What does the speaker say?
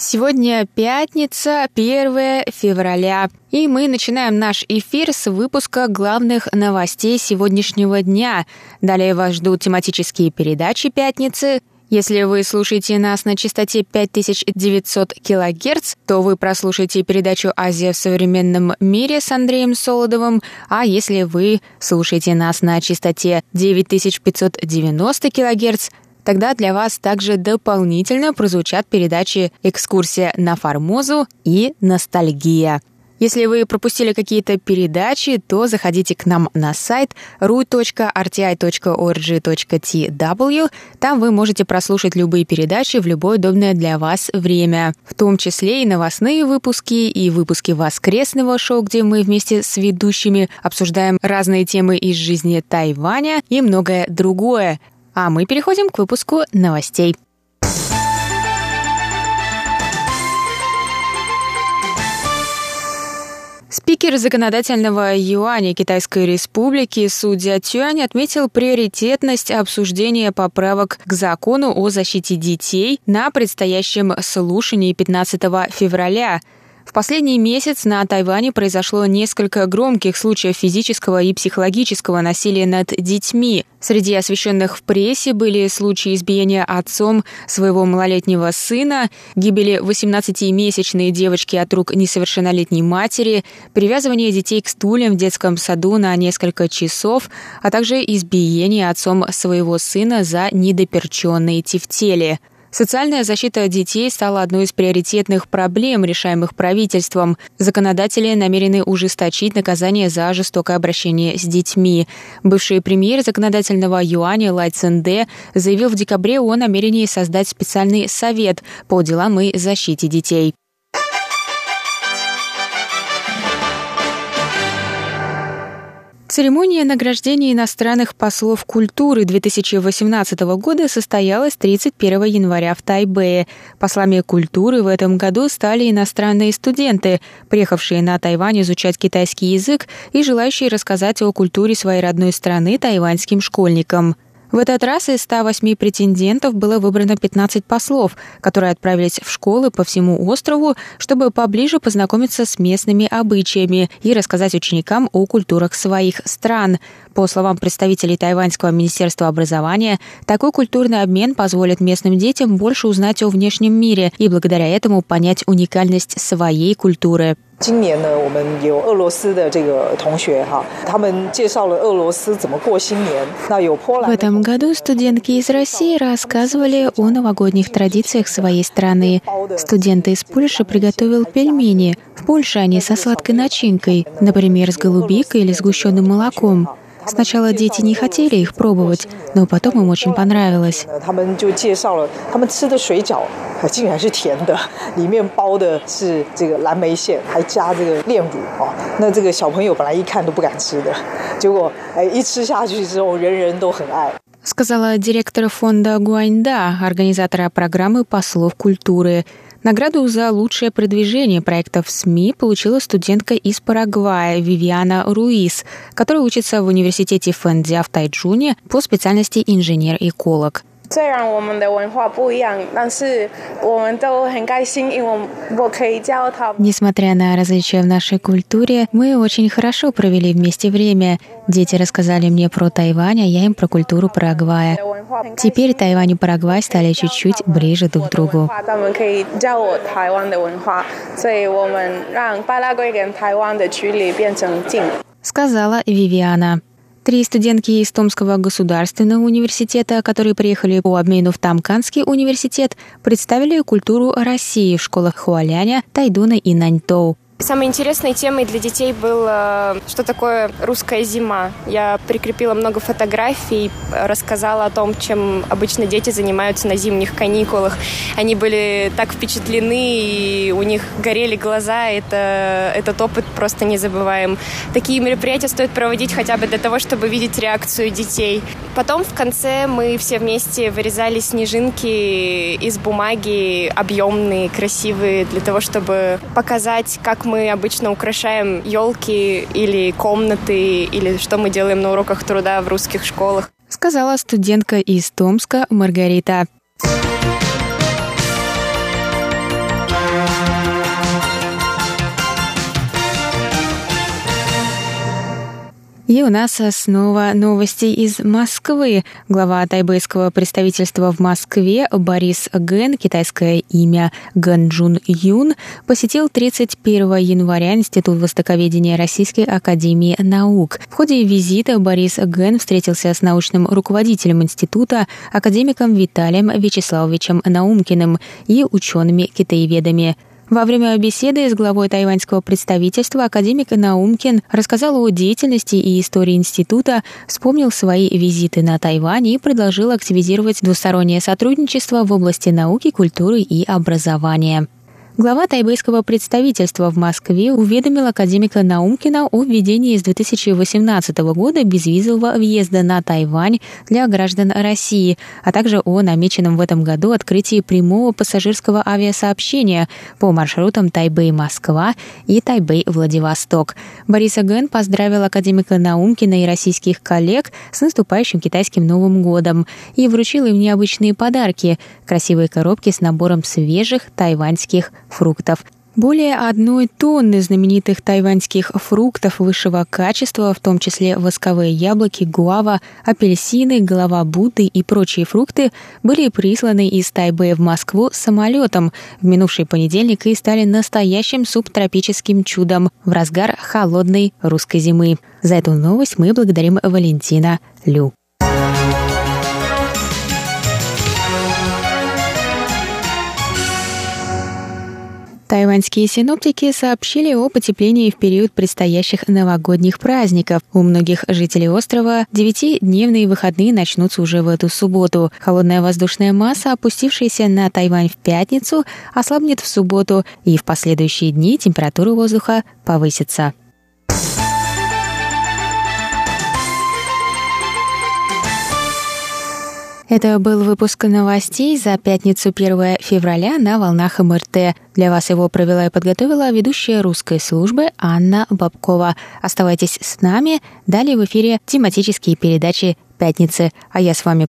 Сегодня пятница, 1 февраля, и мы начинаем наш эфир с выпуска главных новостей сегодняшнего дня. Далее вас ждут тематические передачи пятницы. Если вы слушаете нас на частоте 5900 кГц, то вы прослушаете передачу «Азия в современном мире» с Андреем Солодовым, а если вы слушаете нас на частоте 9590 кГц, Тогда для вас также дополнительно прозвучат передачи «Экскурсия на Формозу» и «Ностальгия». Если вы пропустили какие-то передачи, то заходите к нам на сайт ru.rti.org.tw. Там вы можете прослушать любые передачи в любое удобное для вас время, в том числе и новостные выпуски, и выпуски воскресного шоу, где мы вместе с ведущими обсуждаем разные темы из жизни Тайваня и многое другое. А мы переходим к выпуску новостей. Спикер законодательного юаня Китайской Республики судья Тюань отметил приоритетность обсуждения поправок к закону о защите детей на предстоящем слушании 15 февраля – в последний месяц на Тайване произошло несколько громких случаев физического и психологического насилия над детьми. Среди освещенных в прессе были случаи избиения отцом своего малолетнего сына, гибели 18-месячной девочки от рук несовершеннолетней матери, привязывание детей к стульям в детском саду на несколько часов, а также избиение отцом своего сына за недоперченные тефтели. Социальная защита детей стала одной из приоритетных проблем, решаемых правительством. Законодатели намерены ужесточить наказание за жестокое обращение с детьми. Бывший премьер законодательного юаня Лай Цинде заявил в декабре о намерении создать специальный совет по делам и защите детей. Церемония награждения иностранных послов культуры 2018 года состоялась 31 января в Тайбэе. Послами культуры в этом году стали иностранные студенты, приехавшие на Тайвань изучать китайский язык и желающие рассказать о культуре своей родной страны тайваньским школьникам. В этот раз из 108 претендентов было выбрано 15 послов, которые отправились в школы по всему острову, чтобы поближе познакомиться с местными обычаями и рассказать ученикам о культурах своих стран. По словам представителей Тайваньского министерства образования, такой культурный обмен позволит местным детям больше узнать о внешнем мире и благодаря этому понять уникальность своей культуры. 今年呢，我们有俄罗斯的这个同学哈，他们介绍了俄罗斯怎么过新年。那有波兰。В этом году студентки из России рассказывали о новогодних традициях своей страны. Студенты из Польши приготовил пельмени. В Польше они со сладкой начинкой, например, с голубикой или сгущенным молоком. Сначала дети не хотели их пробовать, но потом им очень понравилось. Сказала директор фонда Гуаньда, организатора программы послов культуры. Награду за лучшее продвижение проектов в СМИ получила студентка из Парагвая Вивиана Руис, которая учится в университете Фэндзя в Тайджуне по специальности инженер-эколог. 虽然我们的文化不一样，但是我们都很开心，因为我可以教他。Несмотря на различия в нашей культуре, мы очень хорошо провели вместе время. Дети рассказали мне про Тайвань, а я им про культуру Парагвая. Теперь Тайвань и Парагвай стали чуть-чуть ближе друг к другу. Сказала Вивиана. Три студентки из Томского государственного университета, которые приехали по обмену в Тамканский университет, представили культуру России в школах Хуаляня, Тайдуна и Наньтоу. Самой интересной темой для детей было, что такое русская зима. Я прикрепила много фотографий, рассказала о том, чем обычно дети занимаются на зимних каникулах. Они были так впечатлены, и у них горели глаза. Это, этот опыт просто не забываем. Такие мероприятия стоит проводить хотя бы для того, чтобы видеть реакцию детей. Потом в конце мы все вместе вырезали снежинки из бумаги, объемные, красивые, для того, чтобы показать, как мы обычно украшаем елки или комнаты, или что мы делаем на уроках труда в русских школах. Сказала студентка из Томска Маргарита. И у нас снова новости из Москвы. Глава тайбэйского представительства в Москве Борис Ген, китайское имя Ген Джун Юн, посетил 31 января Институт востоковедения Российской Академии Наук. В ходе визита Борис Ген встретился с научным руководителем института, академиком Виталием Вячеславовичем Наумкиным и учеными-китаеведами. Во время беседы с главой тайваньского представительства академик Наумкин рассказал о деятельности и истории института, вспомнил свои визиты на Тайвань и предложил активизировать двустороннее сотрудничество в области науки, культуры и образования. Глава тайбэйского представительства в Москве уведомил академика Наумкина о введении с 2018 года безвизового въезда на Тайвань для граждан России, а также о намеченном в этом году открытии прямого пассажирского авиасообщения по маршрутам Тайбэй-Москва и Тайбэй-Владивосток. Борис Аген поздравил академика Наумкина и российских коллег с наступающим китайским Новым годом и вручил им необычные подарки – красивые коробки с набором свежих тайваньских фруктов. Более одной тонны знаменитых тайваньских фруктов высшего качества, в том числе восковые яблоки, гуава, апельсины, голова Будды и прочие фрукты, были присланы из Тайбэя в Москву самолетом в минувший понедельник и стали настоящим субтропическим чудом в разгар холодной русской зимы. За эту новость мы благодарим Валентина Лю. Тайваньские синоптики сообщили о потеплении в период предстоящих новогодних праздников. У многих жителей острова девятидневные выходные начнутся уже в эту субботу. Холодная воздушная масса, опустившаяся на Тайвань в пятницу, ослабнет в субботу, и в последующие дни температура воздуха повысится. Это был выпуск новостей за пятницу 1 февраля на волнах МРТ. Для вас его провела и подготовила ведущая русской службы Анна Бабкова. Оставайтесь с нами. Далее в эфире тематические передачи «Пятницы». А я с вами